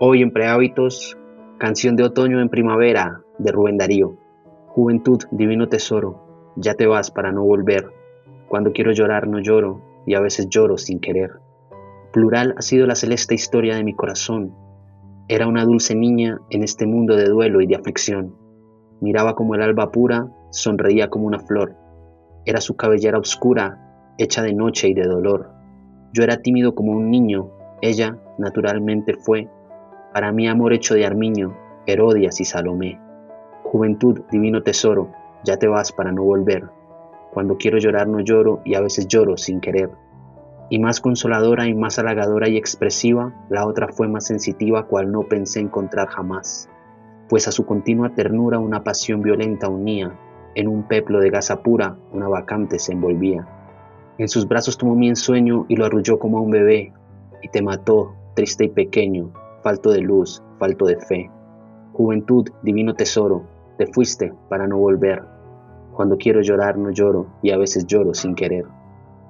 Hoy en Prehábitos, canción de otoño en primavera de Rubén Darío. Juventud, divino tesoro, ya te vas para no volver. Cuando quiero llorar no lloro y a veces lloro sin querer. Plural ha sido la celeste historia de mi corazón. Era una dulce niña en este mundo de duelo y de aflicción. Miraba como el alba pura, sonreía como una flor. Era su cabellera oscura, hecha de noche y de dolor. Yo era tímido como un niño, ella naturalmente fue para mí amor hecho de Armiño, Herodias y Salomé. Juventud, divino tesoro, ya te vas para no volver. Cuando quiero llorar no lloro y a veces lloro sin querer. Y más consoladora y más halagadora y expresiva, la otra fue más sensitiva cual no pensé encontrar jamás. Pues a su continua ternura una pasión violenta unía, en un peplo de gasa pura una vacante se envolvía. En sus brazos tomó mi ensueño y lo arrulló como a un bebé, y te mató, triste y pequeño, falto de luz, falto de fe. Juventud, divino tesoro, te fuiste para no volver. Cuando quiero llorar no lloro y a veces lloro sin querer.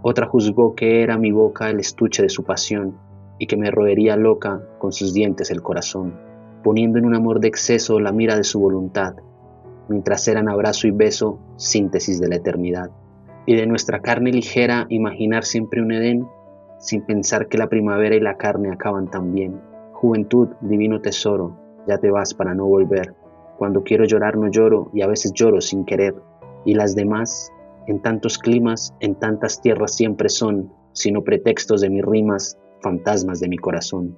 Otra juzgó que era mi boca el estuche de su pasión y que me roería loca con sus dientes el corazón, poniendo en un amor de exceso la mira de su voluntad, mientras eran abrazo y beso síntesis de la eternidad. Y de nuestra carne ligera imaginar siempre un Edén, sin pensar que la primavera y la carne acaban también Juventud, divino tesoro, ya te vas para no volver. Cuando quiero llorar no lloro y a veces lloro sin querer. Y las demás, en tantos climas, en tantas tierras siempre son, sino pretextos de mis rimas, fantasmas de mi corazón.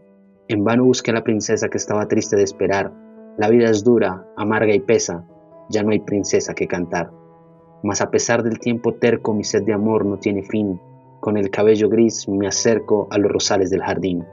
En vano busqué a la princesa que estaba triste de esperar. La vida es dura, amarga y pesa, ya no hay princesa que cantar. Mas a pesar del tiempo terco, mi sed de amor no tiene fin. Con el cabello gris me acerco a los rosales del jardín.